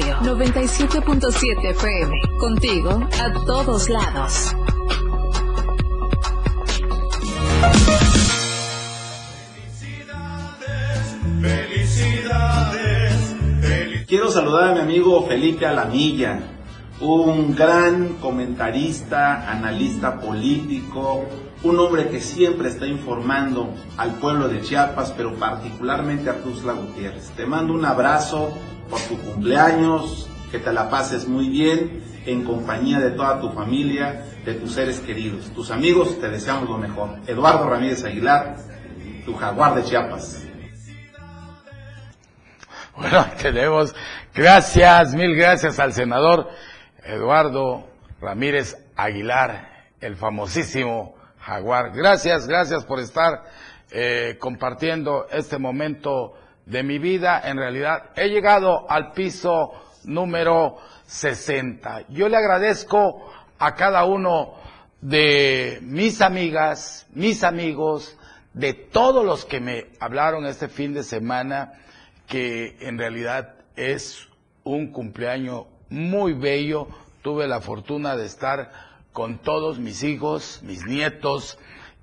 diario 97.7 FM. Contigo a todos lados. Felicidades, Quiero saludar a mi amigo Felipe Alamilla, un gran comentarista, analista político, un hombre que siempre está informando al pueblo de Chiapas, pero particularmente a Tuzla Gutiérrez. Te mando un abrazo por tu cumpleaños, que te la pases muy bien en compañía de toda tu familia, de tus seres queridos. Tus amigos te deseamos lo mejor. Eduardo Ramírez Aguilar, tu jaguar de Chiapas. Bueno, tenemos, gracias, mil gracias al senador Eduardo Ramírez Aguilar, el famosísimo jaguar. Gracias, gracias por estar eh, compartiendo este momento de mi vida. En realidad, he llegado al piso número 60. Yo le agradezco a cada uno de mis amigas, mis amigos, de todos los que me hablaron este fin de semana, que en realidad es un cumpleaños muy bello. Tuve la fortuna de estar con todos mis hijos, mis nietos,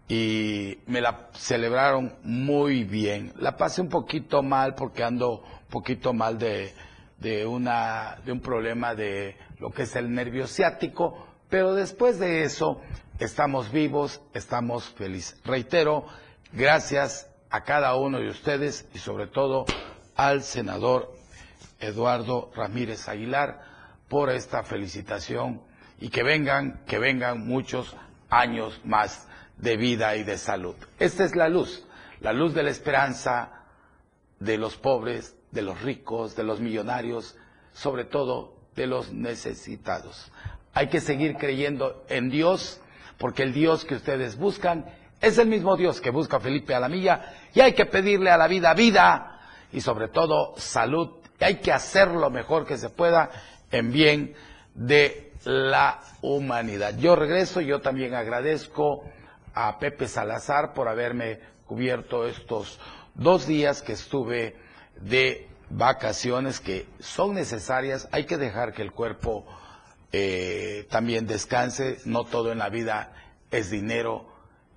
y me la celebraron muy bien. La pasé un poquito mal porque ando un poquito mal de, de, una, de un problema de lo que es el nervio ciático, pero después de eso estamos vivos, estamos felices. Reitero, gracias a cada uno de ustedes y sobre todo al senador Eduardo Ramírez Aguilar por esta felicitación y que vengan, que vengan muchos años más de vida y de salud. Esta es la luz, la luz de la esperanza de los pobres, de los ricos, de los millonarios, sobre todo de los necesitados. Hay que seguir creyendo en Dios, porque el Dios que ustedes buscan es el mismo Dios que busca Felipe Alamilla, y hay que pedirle a la vida vida y sobre todo salud, y hay que hacer lo mejor que se pueda en bien de la humanidad. Yo regreso, yo también agradezco a Pepe Salazar por haberme cubierto estos dos días que estuve de vacaciones que son necesarias. Hay que dejar que el cuerpo eh, también descanse. No todo en la vida es dinero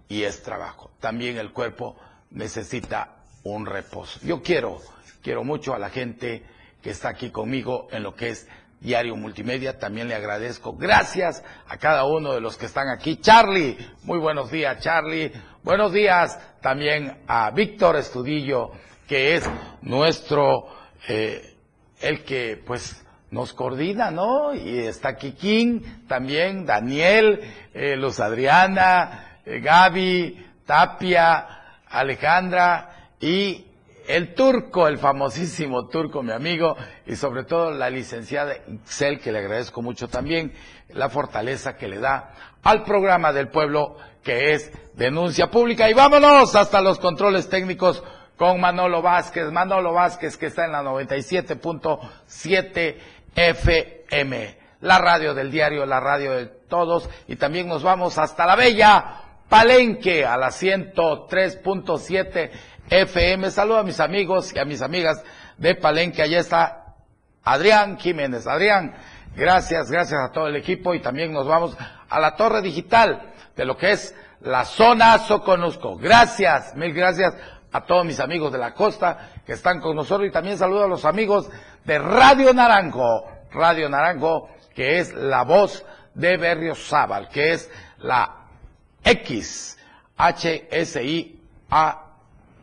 y es trabajo. También el cuerpo necesita un reposo. Yo quiero, quiero mucho a la gente que está aquí conmigo en lo que es Diario Multimedia. También le agradezco. Gracias a cada uno de los que están aquí. Charlie, muy buenos días, Charlie. Buenos días también a Víctor Estudillo, que es nuestro, eh, el que pues nos coordina, ¿no? Y está Kikín, también Daniel, eh, Luz Adriana, eh, Gaby, Tapia, Alejandra y el turco, el famosísimo turco, mi amigo, y sobre todo la licenciada Ixel, que le agradezco mucho también, la fortaleza que le da al programa del pueblo que es Denuncia Pública. Y vámonos hasta los controles técnicos con Manolo Vázquez. Manolo Vázquez que está en la 97.7 FM, la radio del diario, la radio de todos. Y también nos vamos hasta la bella Palenque a la 103.7 FM. Saludo a mis amigos y a mis amigas de Palenque. Allá está Adrián Jiménez. Adrián, gracias, gracias a todo el equipo y también nos vamos a la torre digital de lo que es la zona Soconusco. Gracias, mil gracias a todos mis amigos de la costa que están con nosotros y también saludo a los amigos de Radio Naranjo. Radio Naranjo, que es la voz de Berriozábal, que es la X, HSI, A,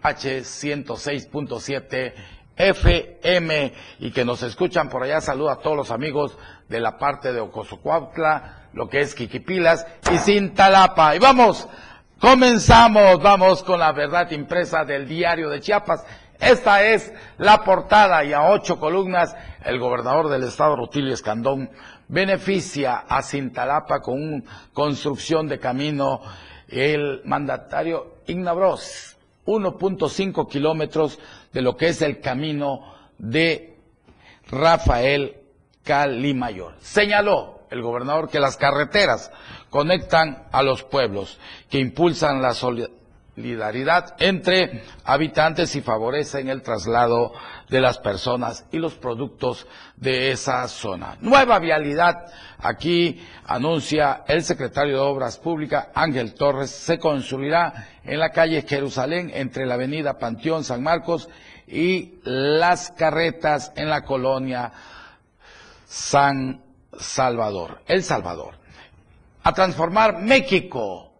H106.7 FM y que nos escuchan por allá. Saludo a todos los amigos de la parte de Ocosocuautla, lo que es Quiquipilas y Cintalapa. Y vamos, comenzamos, vamos con la verdad impresa del diario de Chiapas. Esta es la portada y a ocho columnas el gobernador del estado Rutilio Escandón beneficia a Cintalapa con una construcción de camino el mandatario Ignabros 1.5 kilómetros de lo que es el camino de Rafael Calimayor. Señaló el gobernador que las carreteras conectan a los pueblos, que impulsan la solidaridad entre habitantes y favorecen el traslado de las personas y los productos de esa zona. Nueva vialidad, aquí anuncia el secretario de Obras Públicas, Ángel Torres, se construirá en la calle Jerusalén entre la avenida Panteón San Marcos y las carretas en la colonia San Salvador, El Salvador. A transformar México,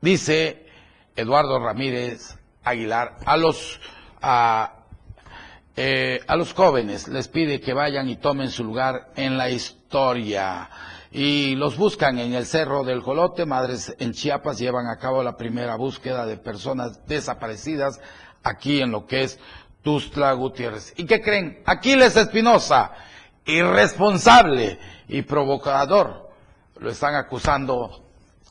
dice Eduardo Ramírez Aguilar, a los, a, eh, a los jóvenes les pide que vayan y tomen su lugar en la historia y los buscan en el Cerro del Jolote. Madres en Chiapas llevan a cabo la primera búsqueda de personas desaparecidas aquí en lo que es Tustla Gutiérrez. ¿Y qué creen? Aquiles Espinosa, irresponsable y provocador, lo están acusando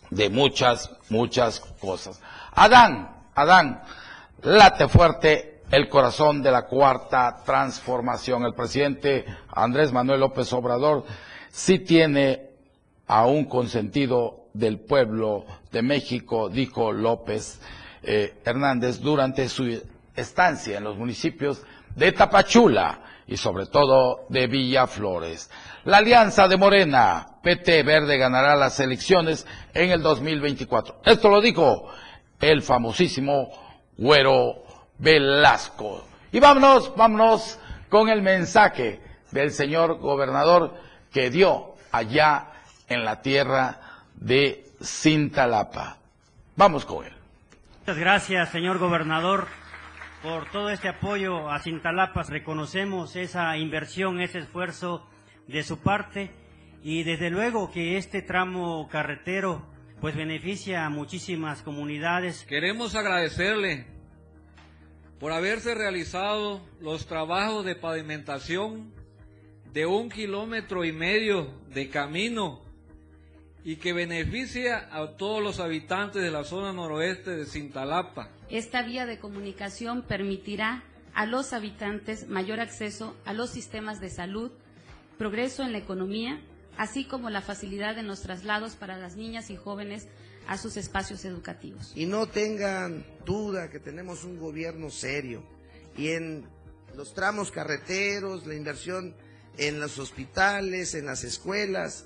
de muchas, muchas cosas. Adán, Adán, late fuerte el corazón de la cuarta transformación. El presidente Andrés Manuel López Obrador sí tiene a un consentido del pueblo de México, dijo López eh, Hernández durante su estancia en los municipios de Tapachula y sobre todo de Villaflores. La alianza de Morena, PT Verde, ganará las elecciones en el 2024. Esto lo dijo el famosísimo Güero Velasco. Y vámonos, vámonos con el mensaje del señor gobernador que dio allá en la tierra de Cintalapa. Vamos con él. Muchas gracias, señor gobernador, por todo este apoyo a Cintalapas. Reconocemos esa inversión, ese esfuerzo de su parte y desde luego que este tramo carretero pues beneficia a muchísimas comunidades. Queremos agradecerle por haberse realizado los trabajos de pavimentación de un kilómetro y medio de camino y que beneficia a todos los habitantes de la zona noroeste de Cintalapa. Esta vía de comunicación permitirá a los habitantes mayor acceso a los sistemas de salud, progreso en la economía, así como la facilidad en los traslados para las niñas y jóvenes a sus espacios educativos. Y no tengan duda que tenemos un gobierno serio y en los tramos carreteros, la inversión en los hospitales, en las escuelas,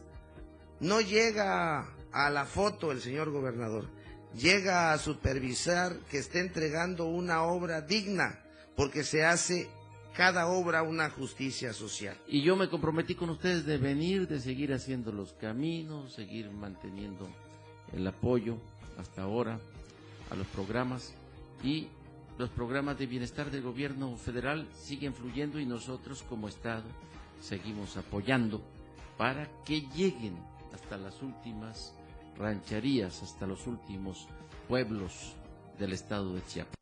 no llega a la foto el señor gobernador, llega a supervisar que esté entregando una obra digna, porque se hace cada obra una justicia social. Y yo me comprometí con ustedes de venir, de seguir haciendo los caminos, seguir manteniendo el apoyo hasta ahora a los programas y los programas de bienestar del gobierno federal siguen fluyendo y nosotros como Estado seguimos apoyando para que lleguen hasta las últimas rancherías, hasta los últimos pueblos del estado de Chiapas.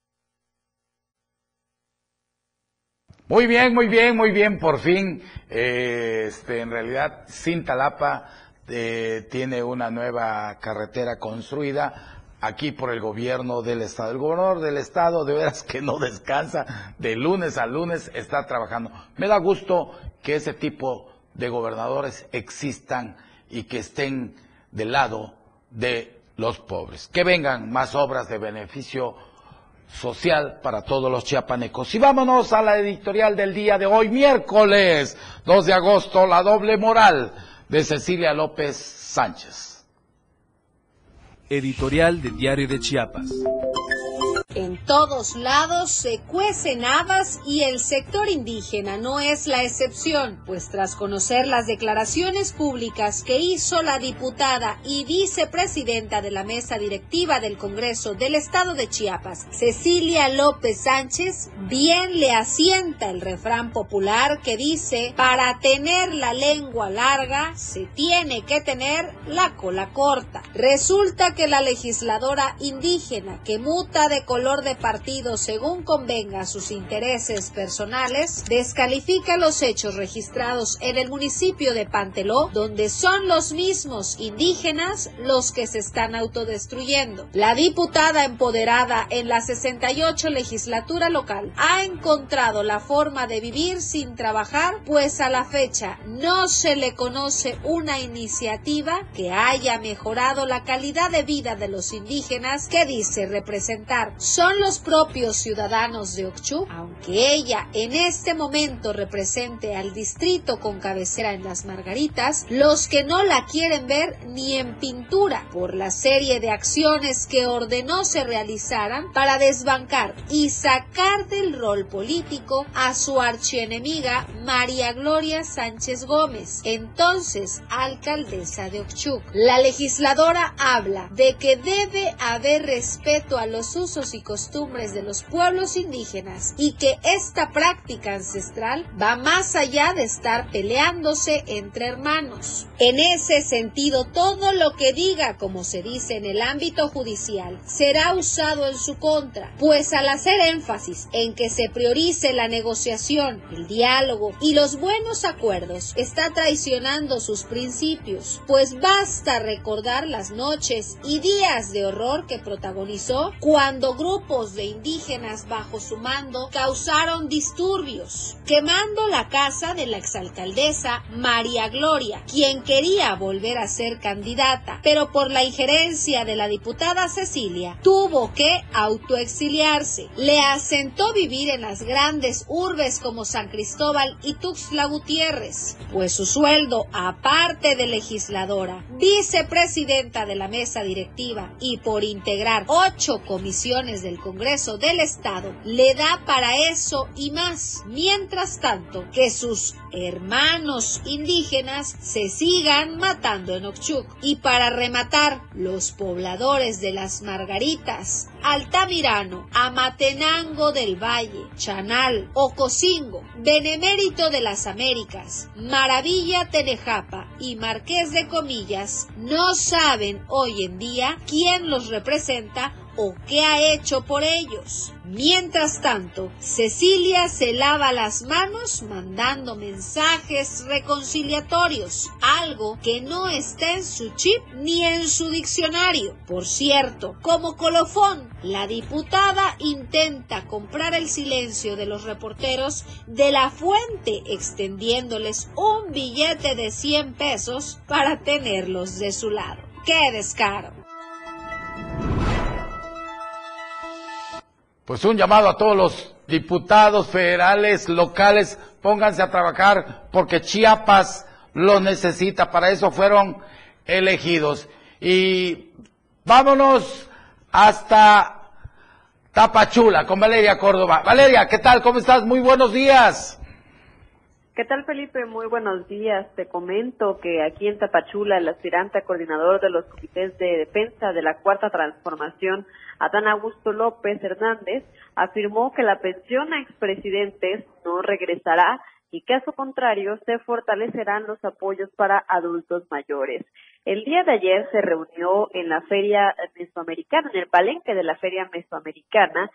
Muy bien, muy bien, muy bien. Por fin, eh, este, en realidad, Cintalapa eh, tiene una nueva carretera construida aquí por el gobierno del estado. El gobernador del estado, de veras que no descansa, de lunes a lunes está trabajando. Me da gusto que ese tipo de gobernadores existan y que estén del lado de los pobres. Que vengan más obras de beneficio social para todos los chiapanecos. Y vámonos a la editorial del día de hoy, miércoles 2 de agosto, la doble moral de Cecilia López Sánchez. Editorial de Diario de Chiapas. En todos lados se cuecen habas y el sector indígena no es la excepción, pues tras conocer las declaraciones públicas que hizo la diputada y vicepresidenta de la mesa directiva del Congreso del Estado de Chiapas, Cecilia López Sánchez, bien le asienta el refrán popular que dice, para tener la lengua larga se tiene que tener la cola corta. Resulta que la legisladora indígena que muta de color de partido según convenga a sus intereses personales, descalifica los hechos registrados en el municipio de Panteló, donde son los mismos indígenas los que se están autodestruyendo. La diputada empoderada en la 68 legislatura local ha encontrado la forma de vivir sin trabajar, pues a la fecha no se le conoce una iniciativa que haya mejorado la calidad de vida de los indígenas que dice representar. Son los propios ciudadanos de Okchu, aunque ella en este momento represente al distrito con cabecera en las Margaritas, los que no la quieren ver ni en pintura por la serie de acciones que ordenó se realizaran para desbancar y sacar del rol político a su archienemiga María Gloria Sánchez Gómez, entonces alcaldesa de Okchuk. La legisladora habla de que debe haber respeto a los usos y costumbres de los pueblos indígenas y que esta práctica ancestral va más allá de estar peleándose entre hermanos. En ese sentido, todo lo que diga, como se dice en el ámbito judicial, será usado en su contra, pues al hacer énfasis en que se priorice la negociación, el diálogo y los buenos acuerdos, está traicionando sus principios, pues basta recordar las noches y días de horror que protagonizó cuando grupos de indígenas bajo su mando causaron disturbios, quemando la casa de la exalcaldesa María Gloria, quien quería volver a ser candidata, pero por la injerencia de la diputada Cecilia tuvo que autoexiliarse. Le asentó vivir en las grandes urbes como San Cristóbal y Tuxtla Gutiérrez, pues su sueldo, aparte de legisladora, vicepresidenta de la mesa directiva y por integrar ocho comisiones del Congreso del Estado, le da para eso y más. Mientras tanto, que sus hermanos indígenas se sigan matando en Okchuk. Y para rematar, los pobladores de las Margaritas, Altamirano, Amatenango del Valle, Chanal, Ocosingo, Benemérito de las Américas, Maravilla Tenejapa y Marqués de Comillas no saben hoy en día quién los representa o qué ha hecho por ellos. Mientras tanto, Cecilia se lava las manos mandando mensajes reconciliatorios, algo que no está en su chip ni en su diccionario. Por cierto, como colofón, la diputada intenta comprar el silencio de los reporteros de la fuente extendiéndoles un billete de 100 pesos para tenerlos de su lado. ¡Qué descaro! Pues un llamado a todos los diputados federales, locales, pónganse a trabajar porque Chiapas lo necesita, para eso fueron elegidos. Y vámonos hasta Tapachula con Valeria Córdoba. Valeria, ¿qué tal? ¿Cómo estás? Muy buenos días. ¿Qué tal, Felipe? Muy buenos días. Te comento que aquí en Tapachula, el aspirante coordinador de los comités de defensa de la Cuarta Transformación, Adán Augusto López Hernández, afirmó que la pensión a expresidentes no regresará y que a contrario se fortalecerán los apoyos para adultos mayores. El día de ayer se reunió en la Feria Mesoamericana, en el palenque de la Feria Mesoamericana,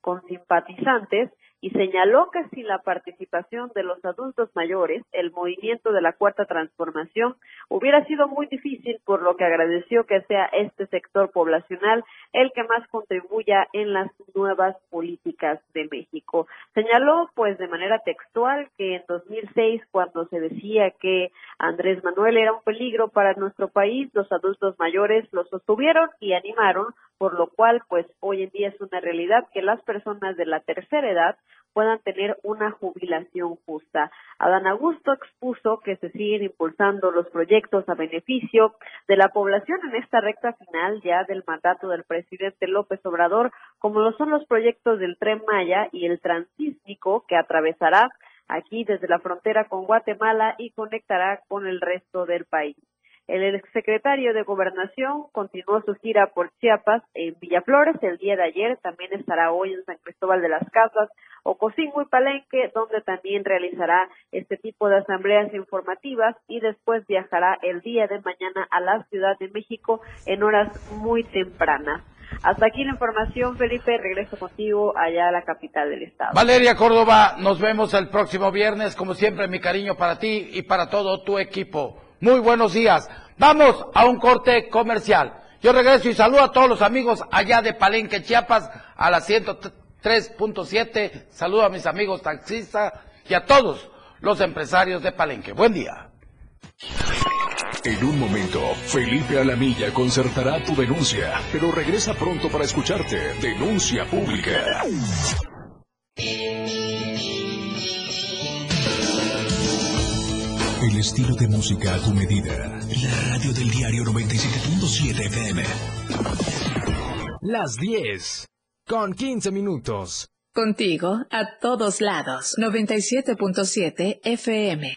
con simpatizantes y señaló que sin la participación de los adultos mayores, el movimiento de la cuarta transformación hubiera sido muy difícil, por lo que agradeció que sea este sector poblacional el que más contribuya en las nuevas políticas de México. Señaló, pues, de manera textual que en 2006, cuando se decía que Andrés Manuel era un peligro para nuestro país, los adultos mayores lo sostuvieron y animaron por lo cual pues hoy en día es una realidad que las personas de la tercera edad puedan tener una jubilación justa. Adán Augusto expuso que se siguen impulsando los proyectos a beneficio de la población en esta recta final ya del mandato del presidente López Obrador, como lo son los proyectos del Tren Maya y el Transísmico que atravesará aquí desde la frontera con Guatemala y conectará con el resto del país. El exsecretario de Gobernación continuó su gira por Chiapas en Villaflores el día de ayer, también estará hoy en San Cristóbal de las Casas, Ocosingo y Palenque, donde también realizará este tipo de asambleas informativas y después viajará el día de mañana a la Ciudad de México en horas muy tempranas. Hasta aquí la información, Felipe. Regreso contigo allá a la capital del estado. Valeria Córdoba, nos vemos el próximo viernes. Como siempre, mi cariño para ti y para todo tu equipo. Muy buenos días. Vamos a un corte comercial. Yo regreso y saludo a todos los amigos allá de Palenque, Chiapas, a la 103.7. Saludo a mis amigos taxistas y a todos los empresarios de Palenque. Buen día. En un momento, Felipe Alamilla concertará tu denuncia, pero regresa pronto para escucharte. Denuncia pública. El estilo de música a tu medida. La radio del diario 97.7 FM. Las 10. Con 15 minutos. Contigo a todos lados. 97.7 FM.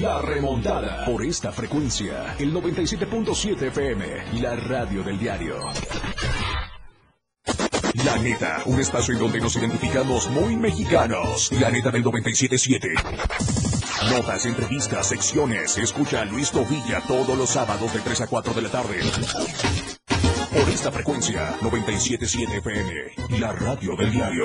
La remontada. Por esta frecuencia. El 97.7 FM. La radio del diario. La neta, un espacio en donde nos identificamos muy mexicanos. La neta del 97.7. Notas, entrevistas, secciones. Escucha a Luis Tovilla todos los sábados de 3 a 4 de la tarde. Por esta frecuencia, 97.7 FM. La radio del diario.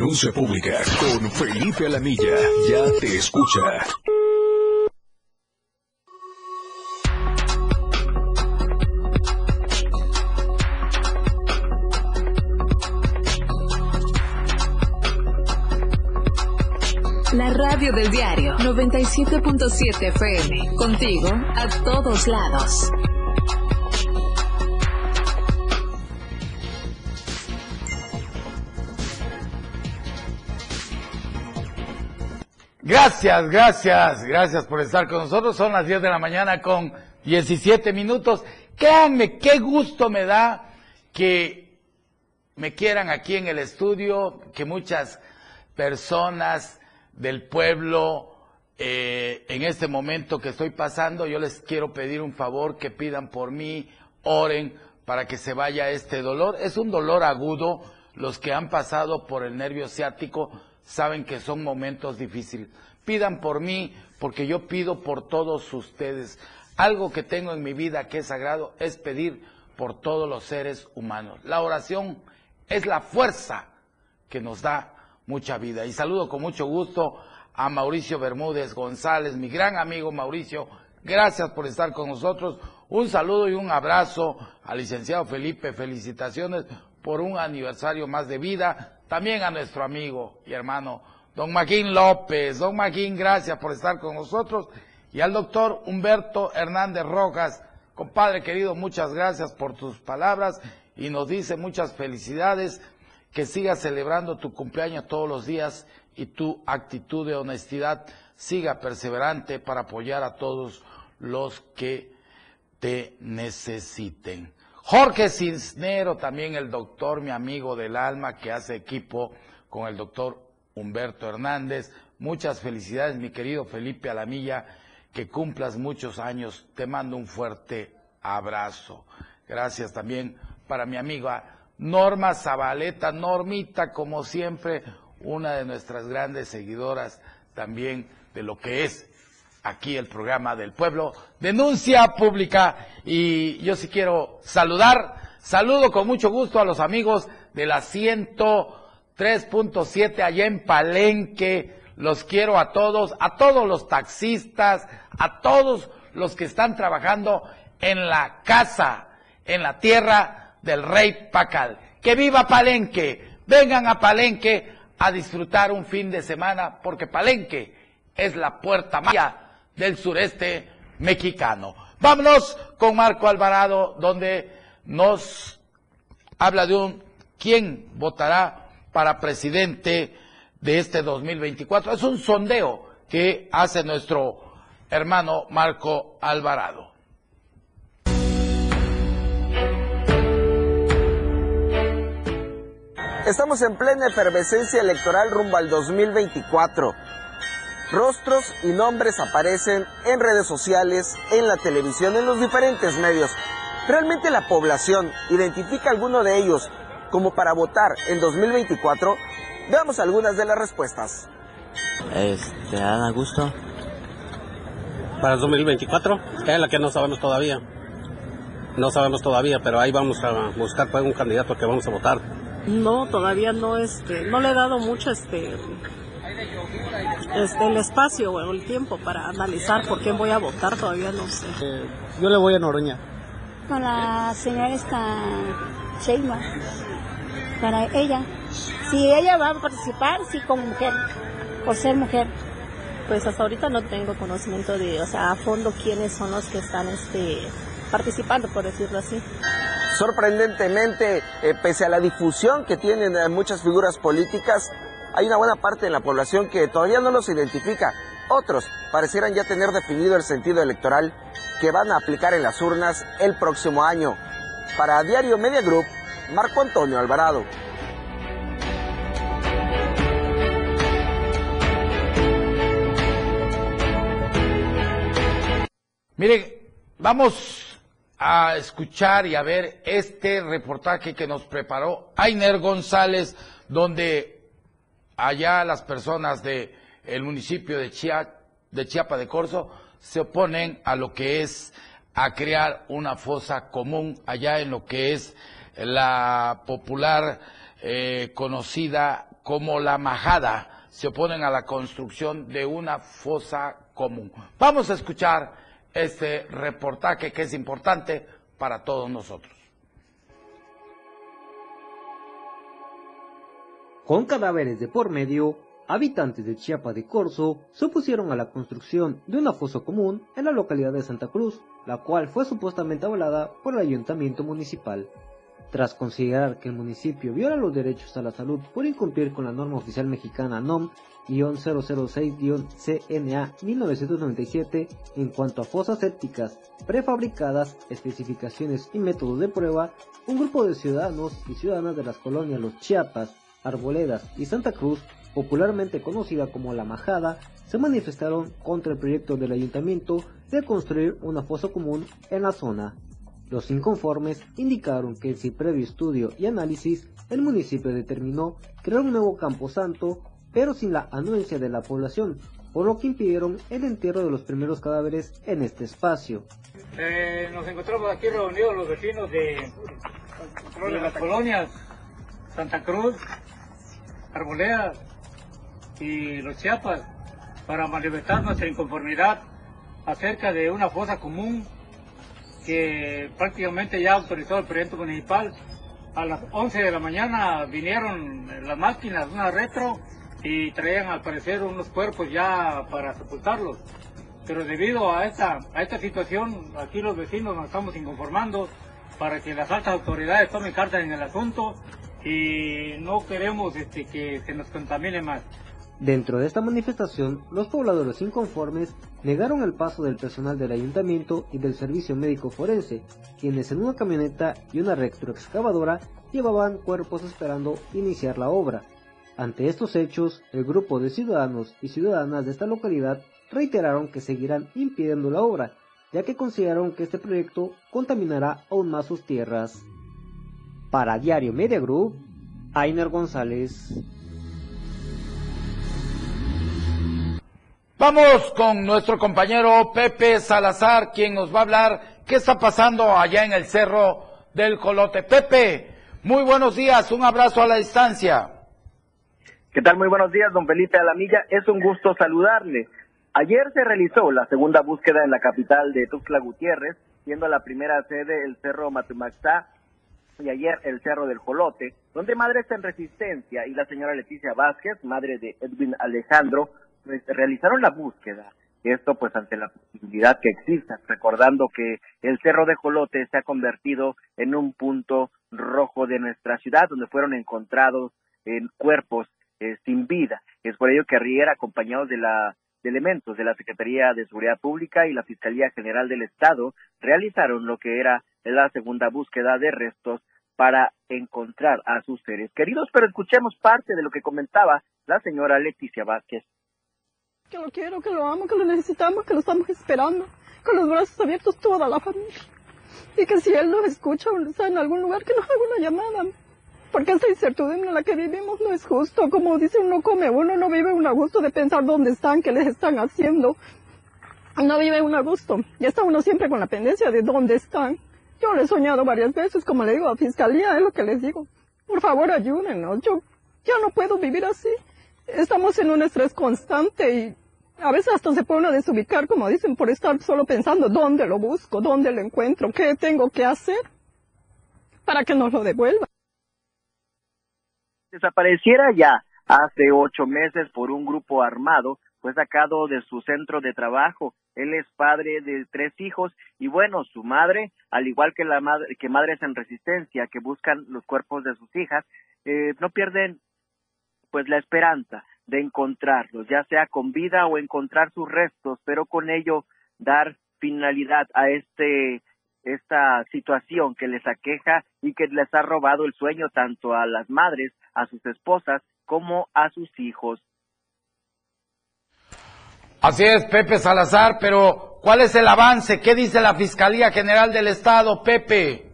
Denuncia pública con Felipe Alamilla. Ya te escucha. La radio del diario 97.7 FM. Contigo a todos lados. Gracias, gracias, gracias por estar con nosotros. Son las 10 de la mañana con 17 minutos. Créanme, qué gusto me da que me quieran aquí en el estudio, que muchas personas del pueblo eh, en este momento que estoy pasando, yo les quiero pedir un favor, que pidan por mí, oren para que se vaya este dolor. Es un dolor agudo. Los que han pasado por el nervio ciático saben que son momentos difíciles. Pidan por mí, porque yo pido por todos ustedes. Algo que tengo en mi vida que es sagrado es pedir por todos los seres humanos. La oración es la fuerza que nos da mucha vida. Y saludo con mucho gusto a Mauricio Bermúdez González, mi gran amigo Mauricio. Gracias por estar con nosotros. Un saludo y un abrazo al licenciado Felipe. Felicitaciones por un aniversario más de vida. También a nuestro amigo y hermano don Maquín López. Don Maquín, gracias por estar con nosotros. Y al doctor Humberto Hernández Rojas. Compadre querido, muchas gracias por tus palabras y nos dice muchas felicidades. Que sigas celebrando tu cumpleaños todos los días y tu actitud de honestidad siga perseverante para apoyar a todos los que te necesiten. Jorge Cisnero, también el doctor, mi amigo del alma, que hace equipo con el doctor Humberto Hernández. Muchas felicidades, mi querido Felipe Alamilla, que cumplas muchos años. Te mando un fuerte abrazo. Gracias también para mi amiga Norma Zabaleta, Normita, como siempre, una de nuestras grandes seguidoras también de lo que es aquí el programa del pueblo, denuncia pública. Y yo sí quiero saludar, saludo con mucho gusto a los amigos de la 103.7 allá en Palenque. Los quiero a todos, a todos los taxistas, a todos los que están trabajando en la casa, en la tierra del rey Pacal. Que viva Palenque, vengan a Palenque a disfrutar un fin de semana, porque Palenque es la puerta maya del sureste mexicano. Vámonos con Marco Alvarado, donde nos habla de un quién votará para presidente de este 2024. Es un sondeo que hace nuestro hermano Marco Alvarado. Estamos en plena efervescencia electoral rumbo al 2024. Rostros y nombres aparecen en redes sociales, en la televisión, en los diferentes medios. ¿Realmente la población identifica alguno de ellos como para votar en 2024? Veamos algunas de las respuestas. Este, Ana Gusto. Para el 2024, es la que no sabemos todavía. No sabemos todavía, pero ahí vamos a buscar para un candidato que vamos a votar. No, todavía no, este, no le he dado mucho este, este, el espacio o el tiempo para analizar por quién voy a votar, todavía no sé. Eh, yo le voy a Noroña. Con la señora esta Sheima, para ella. Si ella va a participar, sí como mujer, por ser mujer. Pues hasta ahorita no tengo conocimiento de, o sea, a fondo quiénes son los que están este, participando, por decirlo así. Sorprendentemente, eh, pese a la difusión que tienen eh, muchas figuras políticas, hay una buena parte de la población que todavía no los identifica. Otros parecieran ya tener definido el sentido electoral que van a aplicar en las urnas el próximo año. Para Diario Media Group, Marco Antonio Alvarado. Miren, vamos a escuchar y a ver este reportaje que nos preparó Ainer González, donde allá las personas del el municipio de, de Chiapa de Corzo se oponen a lo que es a crear una fosa común allá en lo que es la popular eh, conocida como la majada. Se oponen a la construcción de una fosa común. Vamos a escuchar este reportaje que es importante para todos nosotros. Con cadáveres de por medio, habitantes de Chiapa de Corzo se opusieron a la construcción de una fosa común en la localidad de Santa Cruz, la cual fue supuestamente avalada por el ayuntamiento municipal. Tras considerar que el municipio viola los derechos a la salud por incumplir con la norma oficial mexicana NOM-006-CNA 1997 en cuanto a fosas sépticas prefabricadas, especificaciones y métodos de prueba, un grupo de ciudadanos y ciudadanas de las colonias Los Chiapas, Arboledas y Santa Cruz, popularmente conocida como La Majada, se manifestaron contra el proyecto del ayuntamiento de construir una fosa común en la zona. Los inconformes indicaron que sin previo estudio y análisis, el municipio determinó crear un nuevo camposanto, pero sin la anuencia de la población, por lo que impidieron el entierro de los primeros cadáveres en este espacio. Eh, nos encontramos aquí reunidos los vecinos de, de las colonias Santa Cruz, Arboleda y Los Chiapas para manifestar nuestra inconformidad acerca de una fosa común que prácticamente ya autorizó el presidente municipal. A las 11 de la mañana vinieron las máquinas, una retro, y traían al parecer unos cuerpos ya para sepultarlos. Pero debido a esta, a esta situación, aquí los vecinos nos estamos inconformando para que las altas autoridades tomen cartas en el asunto y no queremos este, que se nos contamine más. Dentro de esta manifestación, los pobladores inconformes negaron el paso del personal del ayuntamiento y del servicio médico forense, quienes en una camioneta y una retroexcavadora llevaban cuerpos esperando iniciar la obra. Ante estos hechos, el grupo de ciudadanos y ciudadanas de esta localidad reiteraron que seguirán impidiendo la obra, ya que consideraron que este proyecto contaminará aún más sus tierras. Para Diario Media Group, Ainer González. Vamos con nuestro compañero Pepe Salazar, quien nos va a hablar qué está pasando allá en el Cerro del Colote. Pepe, muy buenos días, un abrazo a la distancia. ¿Qué tal? Muy buenos días, don Felipe Alamilla. Es un gusto saludarle. Ayer se realizó la segunda búsqueda en la capital de Tuxtla Gutiérrez, siendo la primera sede el Cerro Matumaxá y ayer el Cerro del Colote, donde Madres en Resistencia y la señora Leticia Vázquez, madre de Edwin Alejandro, pues, realizaron la búsqueda. Esto pues ante la posibilidad que exista, recordando que el Cerro de Jolote se ha convertido en un punto rojo de nuestra ciudad, donde fueron encontrados en cuerpos eh, sin vida. Es por ello que ayer, acompañados de la de elementos de la Secretaría de Seguridad Pública y la Fiscalía General del Estado, realizaron lo que era la segunda búsqueda de restos para encontrar a sus seres queridos. Pero escuchemos parte de lo que comentaba la señora Leticia Vázquez que lo quiero, que lo amo, que lo necesitamos, que lo estamos esperando, con los brazos abiertos toda la familia. Y que si él nos escucha o está en algún lugar, que nos haga una llamada. Porque esta incertidumbre en la que vivimos no es justo. Como dice uno come, uno no vive un a gusto de pensar dónde están, qué les están haciendo. No vive un a gusto. Y está uno siempre con la pendencia de dónde están. Yo lo he soñado varias veces, como le digo a Fiscalía, es lo que les digo. Por favor, ayúdenos. Yo ya no puedo vivir así. Estamos en un estrés constante y a veces hasta se puede uno desubicar, como dicen, por estar solo pensando dónde lo busco, dónde lo encuentro, qué tengo que hacer para que nos lo devuelva. Desapareciera ya hace ocho meses por un grupo armado, fue sacado de su centro de trabajo. Él es padre de tres hijos y bueno, su madre, al igual que la madre, que madres en resistencia que buscan los cuerpos de sus hijas, eh, no pierden pues la esperanza de encontrarlos, ya sea con vida o encontrar sus restos, pero con ello dar finalidad a este esta situación que les aqueja y que les ha robado el sueño tanto a las madres, a sus esposas, como a sus hijos. Así es, Pepe Salazar, pero ¿cuál es el avance? ¿Qué dice la Fiscalía General del Estado, Pepe?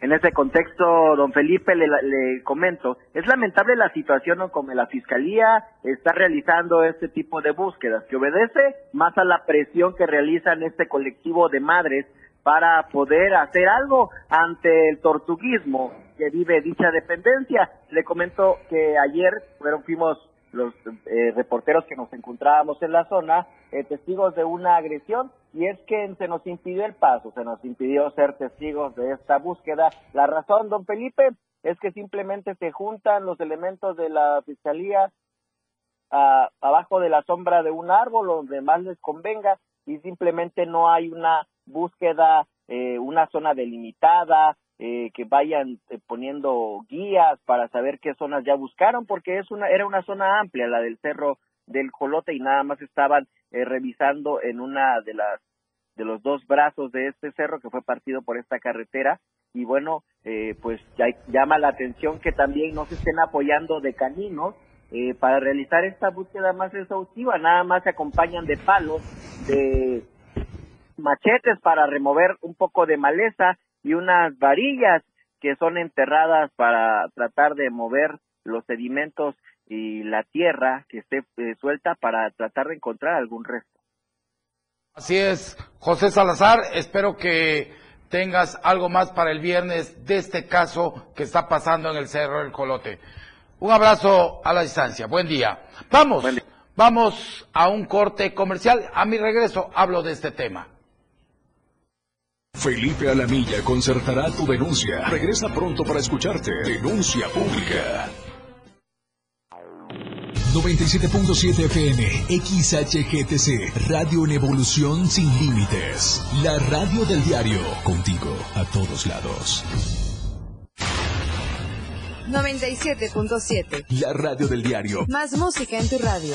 En ese contexto, don Felipe, le, comento, es lamentable la situación como la Fiscalía está realizando este tipo de búsquedas, que obedece más a la presión que realizan este colectivo de madres para poder hacer algo ante el tortuguismo que vive dicha dependencia. Le comento que ayer fueron, fuimos los eh, reporteros que nos encontrábamos en la zona, eh, testigos de una agresión, y es que se nos impidió el paso, se nos impidió ser testigos de esta búsqueda. La razón, don Felipe, es que simplemente se juntan los elementos de la fiscalía abajo de la sombra de un árbol, donde más les convenga, y simplemente no hay una búsqueda, eh, una zona delimitada, eh, que vayan eh, poniendo guías para saber qué zonas ya buscaron, porque es una, era una zona amplia, la del Cerro del Colote, y nada más estaban eh, revisando en una de las de los dos brazos de este cerro que fue partido por esta carretera. Y bueno pues ya, llama la atención que también no se estén apoyando de caninos para realizar esta búsqueda más exhaustiva. Nada más se acompañan de palos de machetes para remover un poco de maleza y unas varillas que son enterradas para tratar de mover los sedimentos y la tierra que esté eh, suelta para tratar de encontrar algún resto. Así es, José Salazar, espero que tengas algo más para el viernes de este caso que está pasando en el Cerro del Colote. Un abrazo a la distancia, buen día. Vamos, vamos a un corte comercial. A mi regreso hablo de este tema. Felipe Alamilla concertará tu denuncia. Regresa pronto para escucharte. Denuncia pública. 97.7 FM, XHGTC, Radio en Evolución Sin Límites. La radio del diario, contigo a todos lados. 97.7. La radio del diario. Más música en tu radio.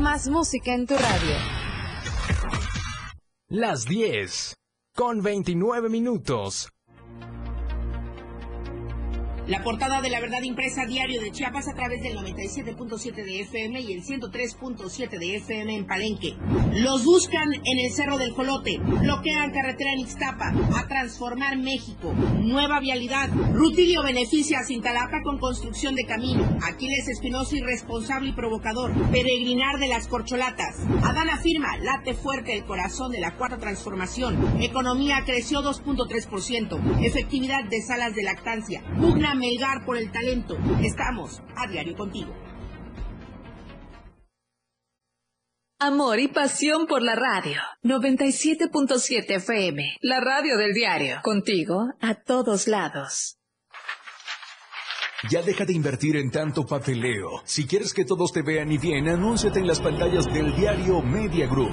Más música en tu radio. Las 10. Con 29 minutos. La portada de la verdad impresa diario de Chiapas a través del 97.7 de FM y el 103.7 de FM en Palenque. Los buscan en el Cerro del Colote. Bloquean carretera en Ixtapa. A transformar México. Nueva vialidad. Rutilio beneficia a Cintalapa con construcción de camino. Aquiles Espinosa irresponsable y provocador. Peregrinar de las corcholatas. Adán afirma, late fuerte el corazón de la cuarta transformación. Economía creció 2.3%. Efectividad de salas de lactancia. Pugna Melgar por el talento. Estamos a diario contigo. Amor y pasión por la radio. 97.7 FM, la radio del diario. Contigo a todos lados. Ya deja de invertir en tanto papeleo. Si quieres que todos te vean y bien, anúnciate en las pantallas del diario Media Group.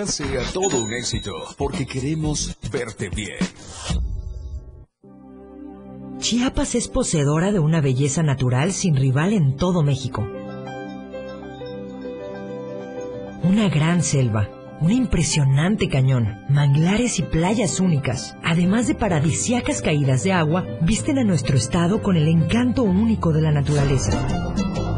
sea todo un éxito, porque queremos verte bien. Chiapas es poseedora de una belleza natural sin rival en todo México. Una gran selva, un impresionante cañón, manglares y playas únicas, además de paradisiacas caídas de agua, visten a nuestro estado con el encanto único de la naturaleza.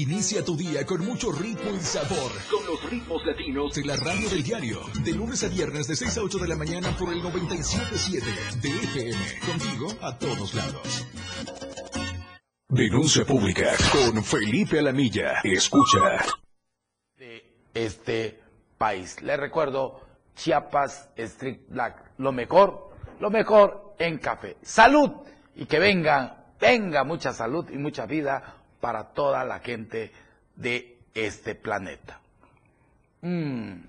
Inicia tu día con mucho ritmo y sabor. Con los ritmos latinos de la radio del diario. De lunes a viernes de 6 a 8 de la mañana por el 97.7 de FM. Contigo a todos lados. Denuncia pública con Felipe Alamilla. Escucha. De este país. Les recuerdo, Chiapas Street Black. Lo mejor, lo mejor en café. Salud y que venga, venga mucha salud y mucha vida para toda la gente de este planeta. Mm,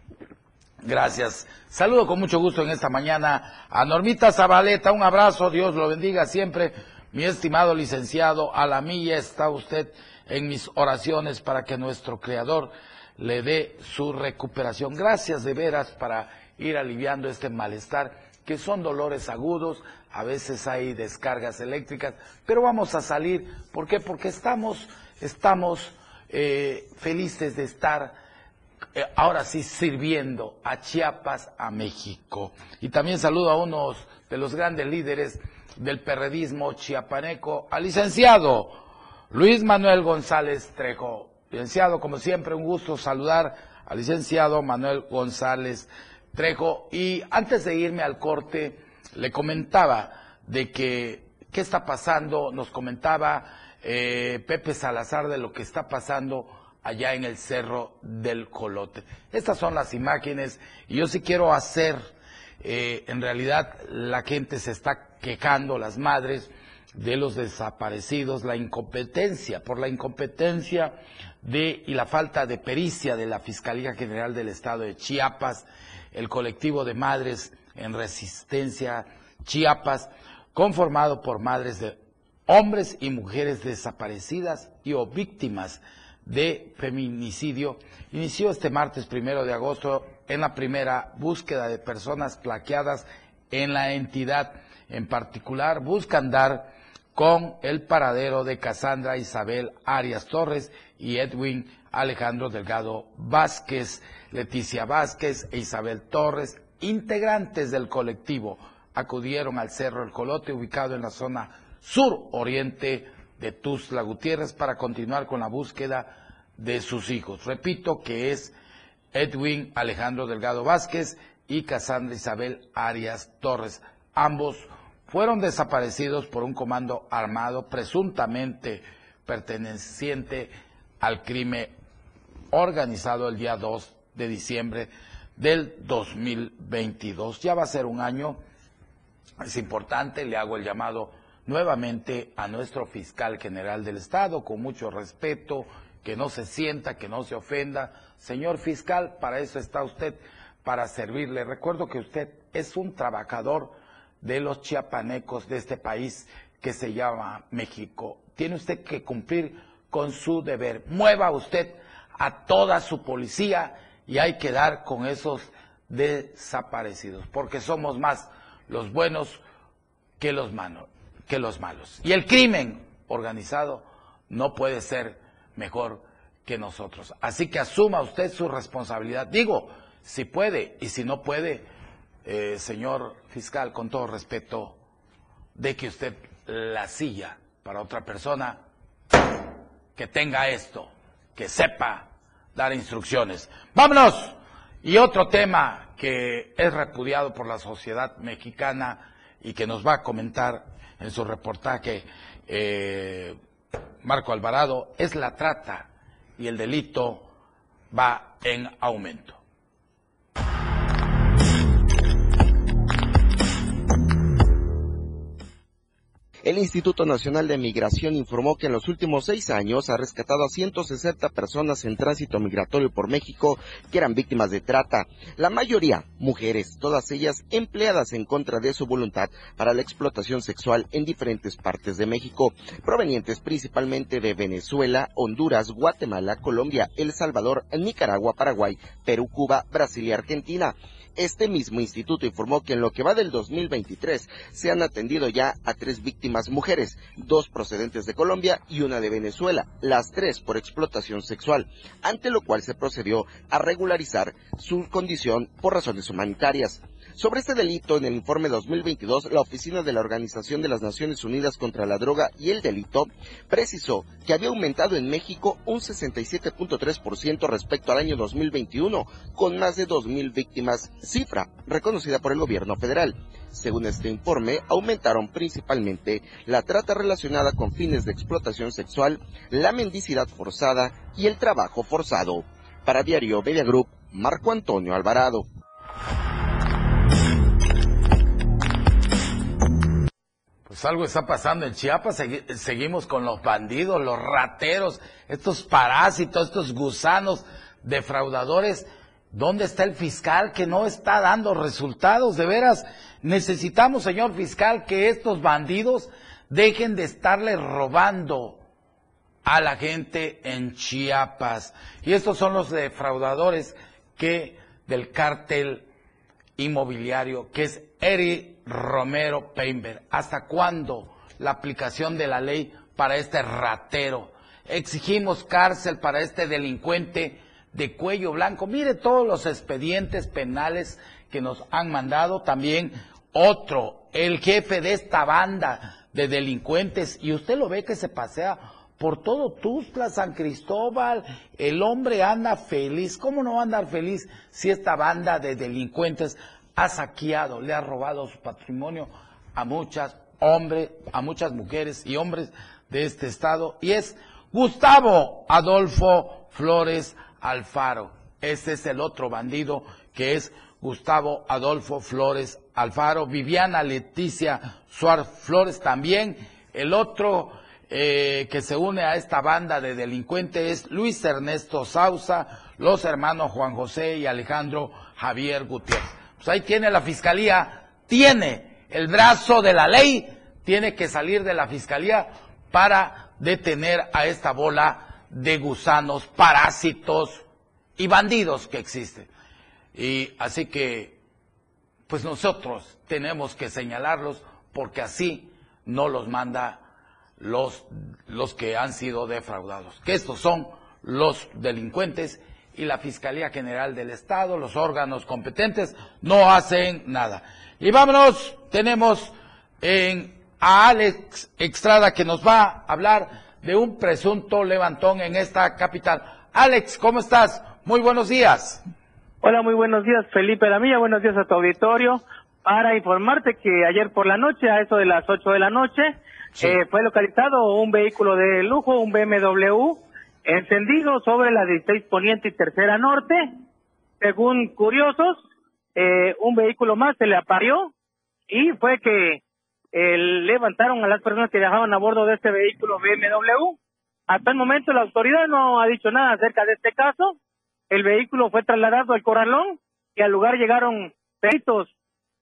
gracias. Saludo con mucho gusto en esta mañana a Normita Zabaleta. Un abrazo, Dios lo bendiga siempre. Mi estimado licenciado, a la milla está usted en mis oraciones para que nuestro Creador le dé su recuperación. Gracias de veras para ir aliviando este malestar, que son dolores agudos, a veces hay descargas eléctricas, pero vamos a salir. ¿Por qué? Porque estamos, estamos eh, felices de estar eh, ahora sí sirviendo a Chiapas, a México. Y también saludo a unos de los grandes líderes del perredismo chiapaneco, al licenciado Luis Manuel González Trejo. Licenciado, como siempre, un gusto saludar al licenciado Manuel González Trejo. Y antes de irme al corte, le comentaba de que qué está pasando, nos comentaba eh, Pepe Salazar de lo que está pasando allá en el Cerro del Colote. Estas son las imágenes y yo sí quiero hacer, eh, en realidad la gente se está quejando, las madres de los desaparecidos, la incompetencia, por la incompetencia de y la falta de pericia de la Fiscalía General del Estado de Chiapas, el colectivo de madres en resistencia Chiapas, conformado por madres de hombres y mujeres desaparecidas y o víctimas de feminicidio inició este martes primero de agosto en la primera búsqueda de personas plaqueadas en la entidad. En particular, buscan dar con el paradero de Casandra Isabel Arias Torres y Edwin Alejandro Delgado Vázquez, Leticia Vázquez e Isabel Torres, integrantes del colectivo, acudieron al Cerro El Colote, ubicado en la zona sur-oriente de Tuzla Gutiérrez, para continuar con la búsqueda de sus hijos. Repito que es Edwin Alejandro Delgado Vázquez y Casandra Isabel Arias Torres. Ambos fueron desaparecidos por un comando armado presuntamente perteneciente al crimen organizado el día 2 de diciembre del 2022. Ya va a ser un año, es importante, le hago el llamado nuevamente a nuestro fiscal general del Estado, con mucho respeto, que no se sienta, que no se ofenda. Señor fiscal, para eso está usted, para servirle. Recuerdo que usted es un trabajador de los chiapanecos de este país que se llama México. Tiene usted que cumplir con su deber. Mueva usted a toda su policía y hay que dar con esos desaparecidos, porque somos más los buenos que los, malos, que los malos. Y el crimen organizado no puede ser mejor que nosotros. Así que asuma usted su responsabilidad. Digo, si puede y si no puede, eh, señor fiscal, con todo respeto, de que usted la silla para otra persona que tenga esto, que sepa dar instrucciones. Vámonos. Y otro tema que es repudiado por la sociedad mexicana y que nos va a comentar en su reportaje eh, Marco Alvarado es la trata y el delito va en aumento. El Instituto Nacional de Migración informó que en los últimos seis años ha rescatado a 160 personas en tránsito migratorio por México que eran víctimas de trata. La mayoría, mujeres, todas ellas empleadas en contra de su voluntad para la explotación sexual en diferentes partes de México, provenientes principalmente de Venezuela, Honduras, Guatemala, Colombia, El Salvador, Nicaragua, Paraguay, Perú, Cuba, Brasil y Argentina. Este mismo instituto informó que en lo que va del 2023 se han atendido ya a tres víctimas mujeres, dos procedentes de Colombia y una de Venezuela, las tres por explotación sexual, ante lo cual se procedió a regularizar su condición por razones humanitarias. Sobre este delito, en el informe 2022, la Oficina de la Organización de las Naciones Unidas contra la Droga y el Delito precisó que había aumentado en México un 67.3% respecto al año 2021, con más de 2.000 víctimas, cifra reconocida por el gobierno federal. Según este informe, aumentaron principalmente la trata relacionada con fines de explotación sexual, la mendicidad forzada y el trabajo forzado. Para Diario Media Group, Marco Antonio Alvarado. Pues algo está pasando en Chiapas, seguimos con los bandidos, los rateros, estos parásitos, estos gusanos defraudadores. ¿Dónde está el fiscal que no está dando resultados? De veras, necesitamos, señor fiscal, que estos bandidos dejen de estarle robando a la gente en Chiapas. Y estos son los defraudadores que del cártel inmobiliario, que es Eri Romero Peinberg. ¿Hasta cuándo la aplicación de la ley para este ratero? Exigimos cárcel para este delincuente de cuello blanco. Mire todos los expedientes penales que nos han mandado. También otro, el jefe de esta banda de delincuentes. Y usted lo ve que se pasea por todo Tuzla, San Cristóbal. El hombre anda feliz. ¿Cómo no va a andar feliz si esta banda de delincuentes ha saqueado, le ha robado su patrimonio a muchas hombres, a muchas mujeres y hombres de este estado y es Gustavo Adolfo Flores Alfaro. Este es el otro bandido que es Gustavo Adolfo Flores Alfaro, Viviana Leticia Suárez Flores también. El otro eh, que se une a esta banda de delincuentes es Luis Ernesto Sausa, los hermanos Juan José y Alejandro Javier Gutiérrez. Pues ahí tiene la fiscalía, tiene el brazo de la ley tiene que salir de la fiscalía para detener a esta bola de gusanos, parásitos y bandidos que existen. Y así que, pues nosotros tenemos que señalarlos porque así no los manda los, los que han sido defraudados. Que estos son los delincuentes y la Fiscalía General del Estado, los órganos competentes, no hacen nada. Y vámonos, tenemos en, a Alex Extrada que nos va a hablar de un presunto levantón en esta capital. Alex, ¿cómo estás? Muy buenos días. Hola, muy buenos días, Felipe Lamilla, buenos días a tu auditorio. Para informarte que ayer por la noche, a eso de las 8 de la noche, eh, fue localizado un vehículo de lujo, un BMW, encendido sobre la 16 Poniente y Tercera Norte. Según curiosos, eh, un vehículo más se le aparió y fue que eh, levantaron a las personas que viajaban a bordo de este vehículo BMW. Hasta el momento la autoridad no ha dicho nada acerca de este caso. El vehículo fue trasladado al corralón y al lugar llegaron peritos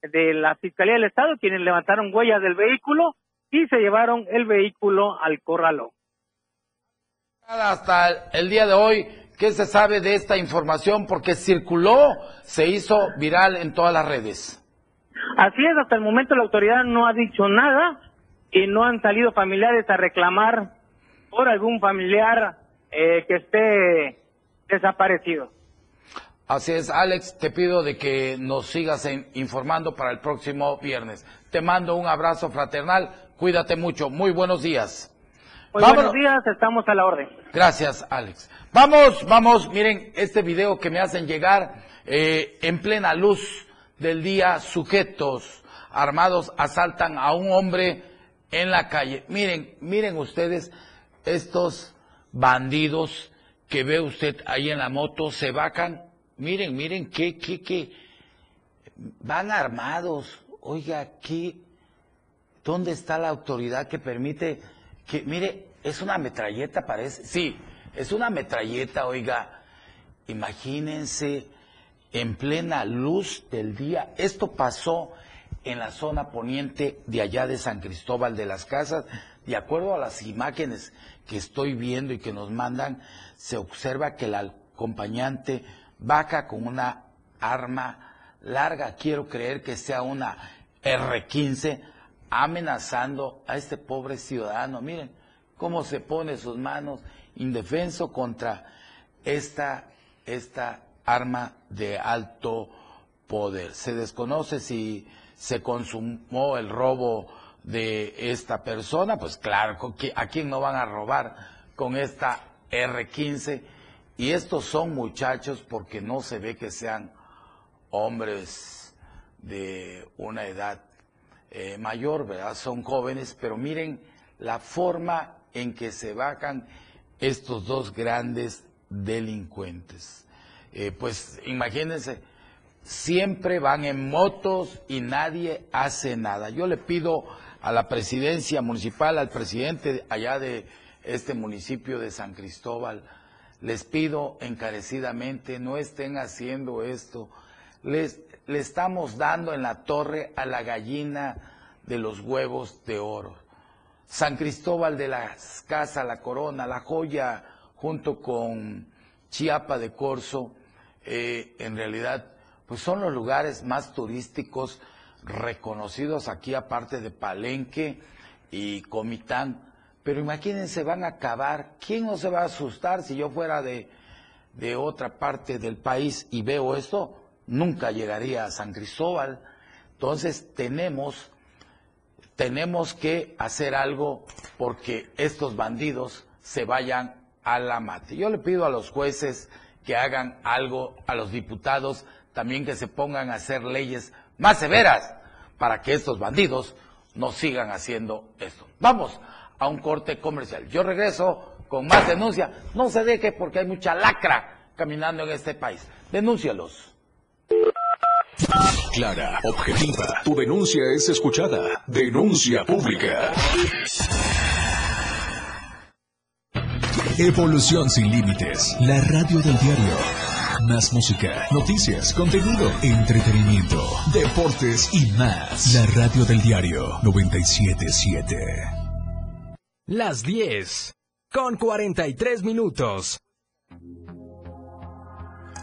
de la Fiscalía del Estado quienes levantaron huellas del vehículo y se llevaron el vehículo al corralón. Hasta el día de hoy, ¿qué se sabe de esta información? Porque circuló, se hizo viral en todas las redes. Así es, hasta el momento la autoridad no ha dicho nada y no han salido familiares a reclamar por algún familiar eh, que esté desaparecido. Así es, Alex, te pido de que nos sigas informando para el próximo viernes. Te mando un abrazo fraternal, cuídate mucho, muy buenos días. Muy buenos días, estamos a la orden. Gracias, Alex. Vamos, vamos, miren este video que me hacen llegar eh, en plena luz del día, sujetos armados asaltan a un hombre en la calle. Miren, miren ustedes estos bandidos que ve usted ahí en la moto, se vacan. Miren, miren, qué, qué, qué. Van armados. Oiga, aquí, ¿dónde está la autoridad que permite que, mire, es una metralleta, parece. Sí, es una metralleta, oiga. Imagínense en plena luz del día. Esto pasó en la zona poniente de allá de San Cristóbal de las Casas. De acuerdo a las imágenes que estoy viendo y que nos mandan, se observa que el acompañante baja con una arma larga, quiero creer que sea una R-15, amenazando a este pobre ciudadano. Miren cómo se pone sus manos indefenso contra esta, esta arma de alto poder. Se desconoce si se consumó el robo de esta persona, pues claro, ¿a quién no van a robar con esta R15? Y estos son muchachos porque no se ve que sean hombres de una edad eh, mayor, ¿verdad? Son jóvenes, pero miren la forma en que se bajan estos dos grandes delincuentes. Eh, pues imagínense, siempre van en motos y nadie hace nada. Yo le pido a la presidencia municipal, al presidente allá de este municipio de San Cristóbal, les pido encarecidamente, no estén haciendo esto. Les, le estamos dando en la torre a la gallina de los huevos de oro. San Cristóbal de las Casas, la Corona, la joya, junto con Chiapa de Corzo, eh, en realidad, pues son los lugares más turísticos reconocidos aquí, aparte de Palenque y Comitán. Pero imagínense, van a acabar. ¿Quién no se va a asustar si yo fuera de, de otra parte del país y veo esto? Nunca llegaría a San Cristóbal. Entonces tenemos, tenemos que hacer algo porque estos bandidos se vayan a la mate. Yo le pido a los jueces que hagan algo a los diputados, también que se pongan a hacer leyes más severas para que estos bandidos no sigan haciendo esto. Vamos a un corte comercial. Yo regreso con más denuncia. No se deje porque hay mucha lacra caminando en este país. Denúncialos. Clara, objetiva. Tu denuncia es escuchada. Denuncia pública. Evolución sin límites. La radio del diario. Más música, noticias, contenido, entretenimiento, deportes y más. La radio del diario 977. Las 10 con 43 minutos.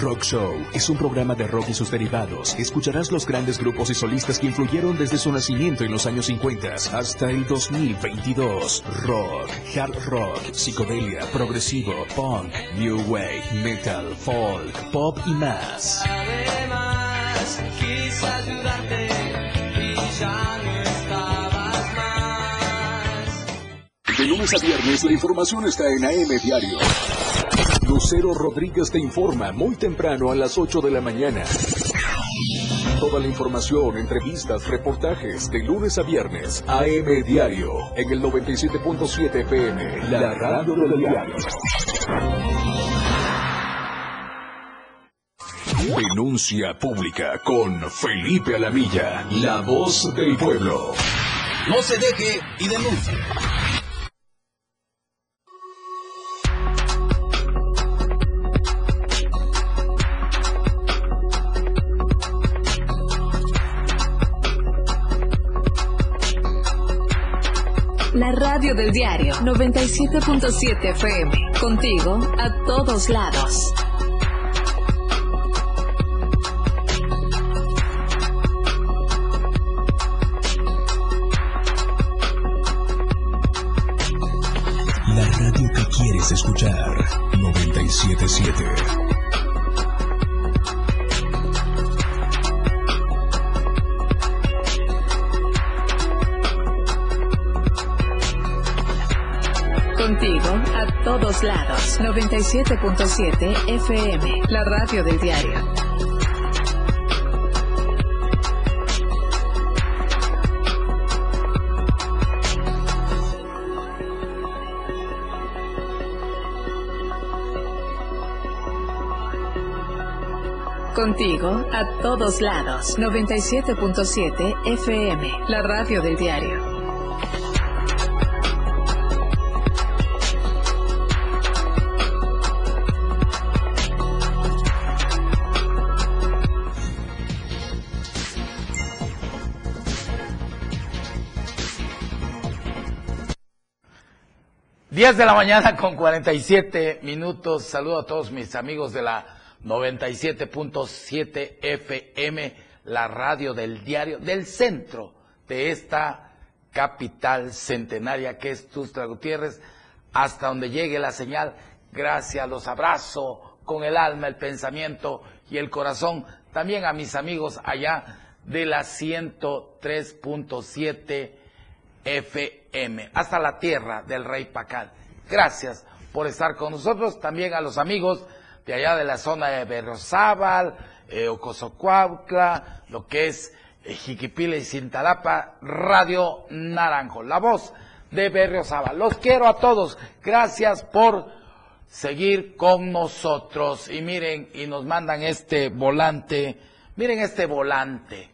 Rock Show es un programa de rock y sus derivados. Escucharás los grandes grupos y solistas que influyeron desde su nacimiento en los años 50 hasta el 2022. Rock, hard rock, psicodelia, progresivo, punk, new wave, metal, folk, pop y más. Además, quise ayudarte y ya no estabas más. De lunes a viernes la información está en AM Diario. Lucero Rodríguez te informa muy temprano a las 8 de la mañana. Toda la información, entrevistas, reportajes de lunes a viernes, AM Diario, en el 97.7 FM, la radio del diario. Denuncia pública con Felipe Alamilla, la voz del pueblo. No se deje y denuncie. La radio del diario 97.7 FM. Contigo a todos lados. La radio que quieres escuchar, 977. Todos lados. 97.7 FM. La radio del diario. Contigo a todos lados. 97.7 FM. La radio del diario. Diez de la mañana con 47 minutos. Saludo a todos mis amigos de la 97.7 FM, la radio del diario del centro de esta capital centenaria que es Tustra Gutiérrez, hasta donde llegue la señal. Gracias, los abrazo con el alma, el pensamiento y el corazón. También a mis amigos allá de la 103.7 FM, hasta la tierra del Rey Pacal. Gracias por estar con nosotros. También a los amigos de allá de la zona de Berrozábal, eh, Ocosocuautla, lo que es eh, Jiquipila y Cintalapa, Radio Naranjo, la voz de Berriozábal. Los quiero a todos. Gracias por seguir con nosotros. Y miren, y nos mandan este volante. Miren este volante.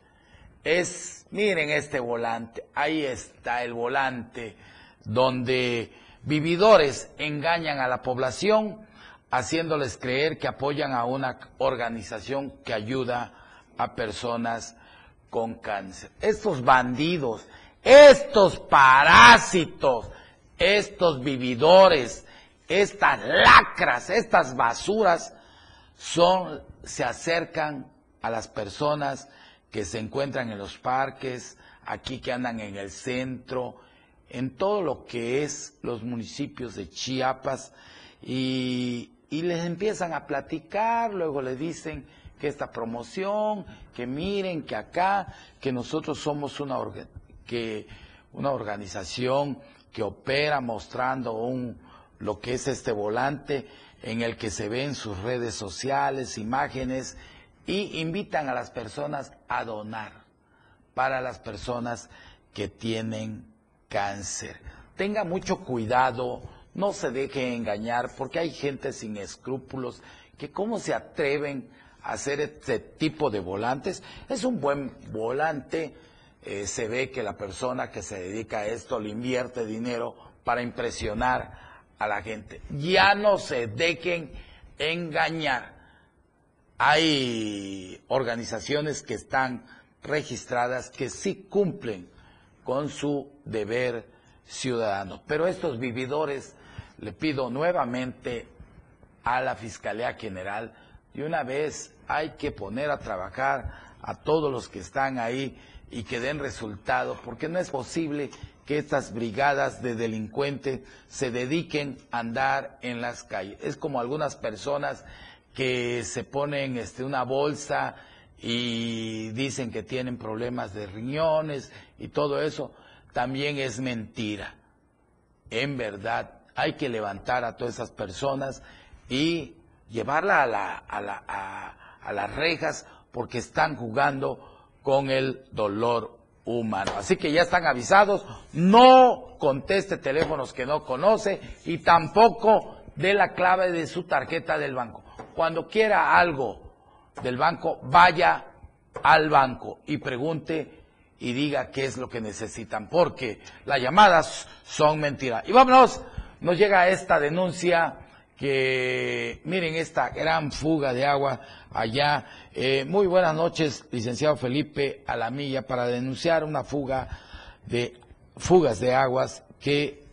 Es, miren este volante. Ahí está el volante donde vividores engañan a la población haciéndoles creer que apoyan a una organización que ayuda a personas con cáncer. Estos bandidos, estos parásitos, estos vividores, estas lacras, estas basuras, son, se acercan a las personas que se encuentran en los parques, aquí que andan en el centro, en todo lo que es los municipios de Chiapas y, les empiezan a platicar, luego le dicen que esta promoción, que miren, que acá, que nosotros somos una, que una organización que opera mostrando un, lo que es este volante en el que se ven sus redes sociales, imágenes y invitan a las personas a donar para las personas que tienen cáncer. Tenga mucho cuidado, no se deje engañar, porque hay gente sin escrúpulos que cómo se atreven a hacer este tipo de volantes. Es un buen volante, eh, se ve que la persona que se dedica a esto le invierte dinero para impresionar a la gente. Ya no se dejen engañar. Hay organizaciones que están registradas que sí cumplen con su deber ciudadano. Pero estos vividores, le pido nuevamente a la Fiscalía General, de una vez hay que poner a trabajar a todos los que están ahí y que den resultado, porque no es posible que estas brigadas de delincuentes se dediquen a andar en las calles. Es como algunas personas que se ponen este, una bolsa y dicen que tienen problemas de riñones y todo eso, también es mentira. En verdad, hay que levantar a todas esas personas y llevarla a, la, a, la, a las rejas porque están jugando con el dolor humano. Así que ya están avisados, no conteste teléfonos que no conoce y tampoco dé la clave de su tarjeta del banco. Cuando quiera algo del banco, vaya al banco y pregunte y diga qué es lo que necesitan, porque las llamadas son mentiras. Y vámonos, nos llega esta denuncia que, miren esta gran fuga de agua allá. Eh, muy buenas noches, licenciado Felipe Alamilla, para denunciar una fuga de fugas de aguas que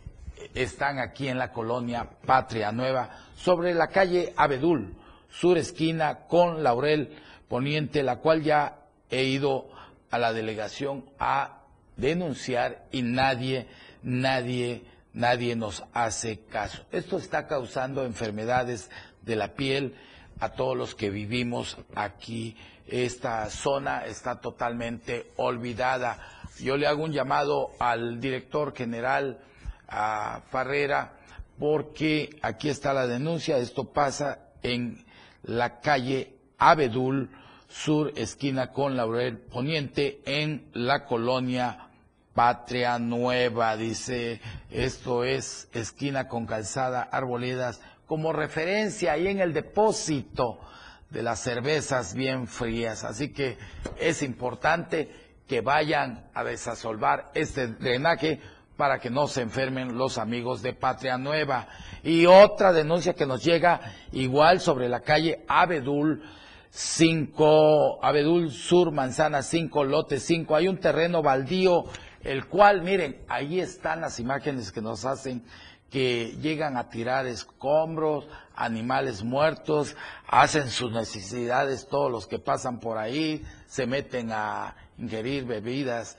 están aquí en la colonia Patria Nueva, sobre la calle Abedul, sur esquina con Laurel Poniente, la cual ya he ido a la delegación a denunciar y nadie, nadie, nadie nos hace caso. Esto está causando enfermedades de la piel a todos los que vivimos aquí. Esta zona está totalmente olvidada. Yo le hago un llamado al director general, a Farrera, porque aquí está la denuncia. Esto pasa en la calle Abedul, Sur, esquina con Laurel Poniente, en la colonia Patria Nueva. Dice, esto es esquina con calzada, arboledas, como referencia ahí en el depósito de las cervezas bien frías. Así que es importante que vayan a desasolvar este drenaje para que no se enfermen los amigos de Patria Nueva. Y otra denuncia que nos llega igual sobre la calle Abedul 5, Abedul Sur, Manzana 5, Lote 5. Hay un terreno baldío, el cual, miren, ahí están las imágenes que nos hacen que llegan a tirar escombros, animales muertos, hacen sus necesidades todos los que pasan por ahí, se meten a ingerir bebidas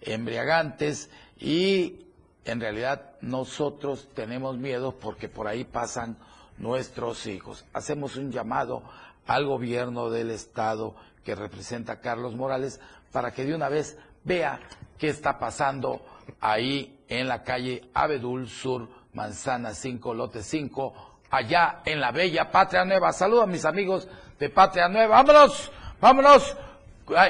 embriagantes y en realidad nosotros tenemos miedo porque por ahí pasan nuestros hijos. Hacemos un llamado al gobierno del Estado que representa Carlos Morales para que de una vez vea qué está pasando ahí en la calle Abedul Sur, Manzana 5, Lote 5, allá en la bella Patria Nueva. Saludos a mis amigos de Patria Nueva. Vámonos, vámonos.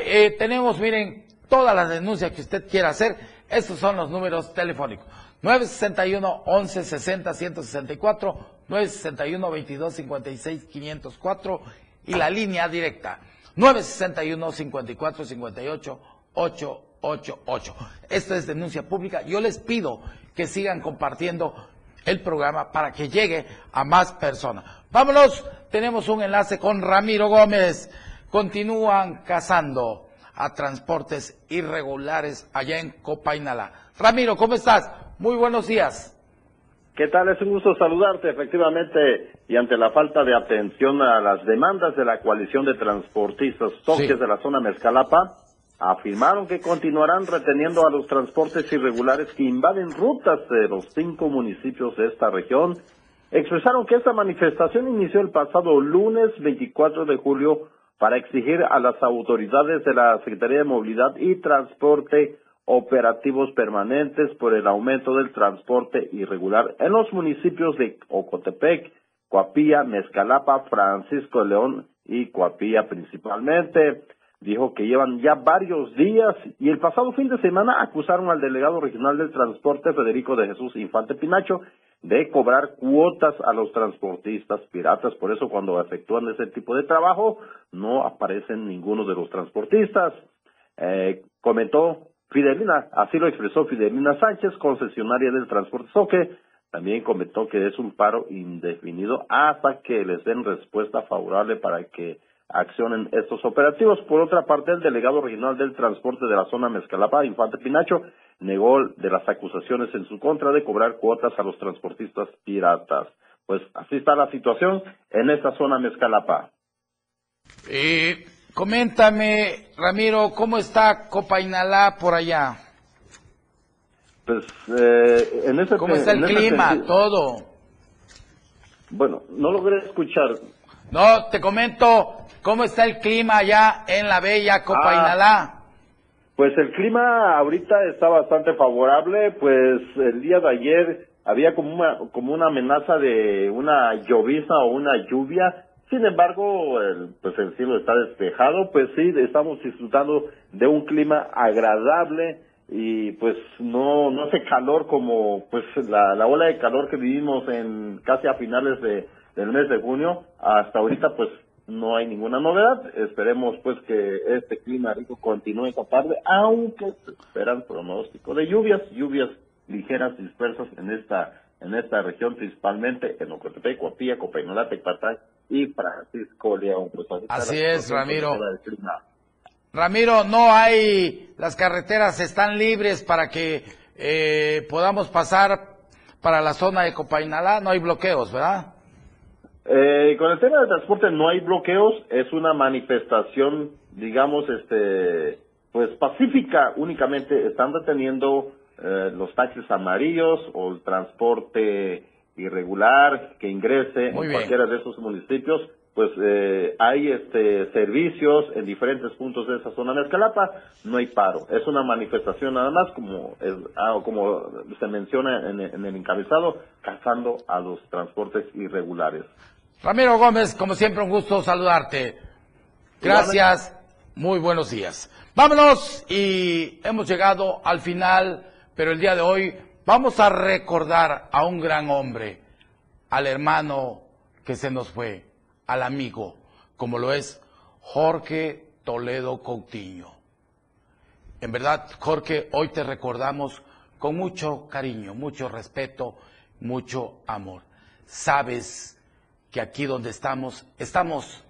Eh, tenemos, miren, todas las denuncias que usted quiera hacer. Estos son los números telefónicos. 961 11 60 164, 961 22 56 504 y la línea directa 961 54 58 888. Esta es denuncia pública. Yo les pido que sigan compartiendo el programa para que llegue a más personas. Vámonos, tenemos un enlace con Ramiro Gómez. Continúan cazando a transportes irregulares allá en Copainala. Ramiro, ¿cómo estás? Muy buenos días. ¿Qué tal? Es un gusto saludarte, efectivamente, y ante la falta de atención a las demandas de la coalición de transportistas toques de la zona Mezcalapa, afirmaron que continuarán reteniendo a los transportes irregulares que invaden rutas de los cinco municipios de esta región. Expresaron que esta manifestación inició el pasado lunes 24 de julio para exigir a las autoridades de la Secretaría de Movilidad y Transporte operativos permanentes por el aumento del transporte irregular en los municipios de Ocotepec, Coapilla, Mezcalapa, Francisco León y Coapilla principalmente. Dijo que llevan ya varios días y el pasado fin de semana acusaron al delegado regional del transporte Federico de Jesús Infante Pinacho de cobrar cuotas a los transportistas piratas. Por eso cuando efectúan ese tipo de trabajo no aparecen ninguno de los transportistas. Eh, comentó Fidelina, así lo expresó Fidelina Sánchez, concesionaria del transporte Soque, también comentó que es un paro indefinido hasta que les den respuesta favorable para que accionen estos operativos. Por otra parte, el delegado regional del transporte de la zona Mezcalapa, Infante Pinacho, negó de las acusaciones en su contra de cobrar cuotas a los transportistas piratas. Pues así está la situación en esta zona Mezcalapa. Eh, Coméntame, Ramiro, ¿cómo está Copainalá por allá? Pues, eh, en ese ¿Cómo está el clima? todo. Bueno, no logré escuchar. No, te comento, ¿cómo está el clima allá en la bella Copainalá? Ah, pues el clima ahorita está bastante favorable, pues el día de ayer había como una, como una amenaza de una llovizna o una lluvia, sin embargo, el, pues el cielo está despejado, pues sí, estamos disfrutando de un clima agradable y pues no no hace calor como pues la, la ola de calor que vivimos en casi a finales de, del mes de junio. Hasta ahorita pues no hay ninguna novedad. Esperemos pues que este clima rico continúe esta tarde, aunque se esperan pronóstico de lluvias, lluvias ligeras dispersas en esta en esta región, principalmente en Ocotepec, Coapilla, Copainola, Tecpatay y Francisco León. Pues así, es, Ramiro. Ramiro, no hay, las carreteras están libres para que eh, podamos pasar para la zona de Copainalá, no hay bloqueos, ¿verdad? Eh, con el tema del transporte no hay bloqueos, es una manifestación, digamos, este, pues pacífica únicamente, están deteniendo eh, los taxis amarillos o el transporte irregular que ingrese en cualquiera de esos municipios, pues eh, hay este servicios en diferentes puntos de esa zona de Escalapa, no hay paro. Es una manifestación nada más, como, ah, como se menciona en, el encabezado, cazando a los transportes irregulares. Ramiro Gómez, como siempre, un gusto saludarte. Gracias, muy buenos días. Vámonos y hemos llegado al final pero el día de hoy vamos a recordar a un gran hombre, al hermano que se nos fue, al amigo, como lo es Jorge Toledo Coutinho. En verdad, Jorge, hoy te recordamos con mucho cariño, mucho respeto, mucho amor. Sabes que aquí donde estamos, estamos,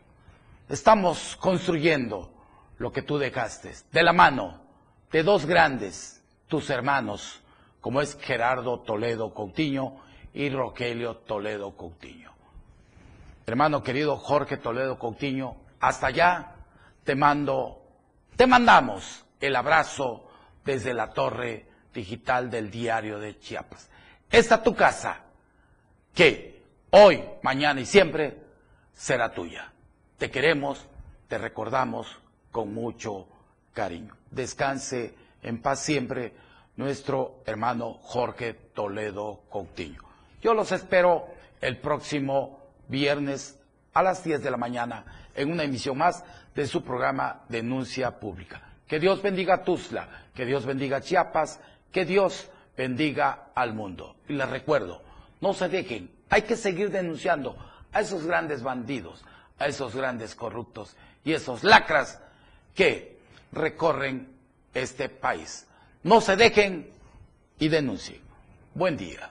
estamos construyendo lo que tú dejaste, de la mano de dos grandes, tus hermanos, como es Gerardo Toledo Coutinho y Rogelio Toledo Coutinho. Hermano querido Jorge Toledo Coutinho, hasta allá te mando, te mandamos el abrazo desde la torre digital del diario de Chiapas. Esta tu casa, que hoy, mañana y siempre será tuya. Te queremos, te recordamos con mucho cariño. Descanse en paz siempre nuestro hermano Jorge Toledo Coutinho. Yo los espero el próximo viernes a las 10 de la mañana en una emisión más de su programa Denuncia Pública. Que Dios bendiga a Tuzla, que Dios bendiga Chiapas, que Dios bendiga al mundo. Y les recuerdo, no se dejen, hay que seguir denunciando a esos grandes bandidos, a esos grandes corruptos y esos lacras que recorren este país. No se dejen y denuncien. Buen día.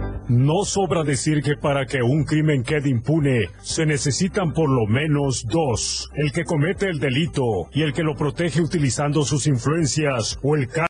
No sobra decir que para que un crimen quede impune se necesitan por lo menos dos, el que comete el delito y el que lo protege utilizando sus influencias o el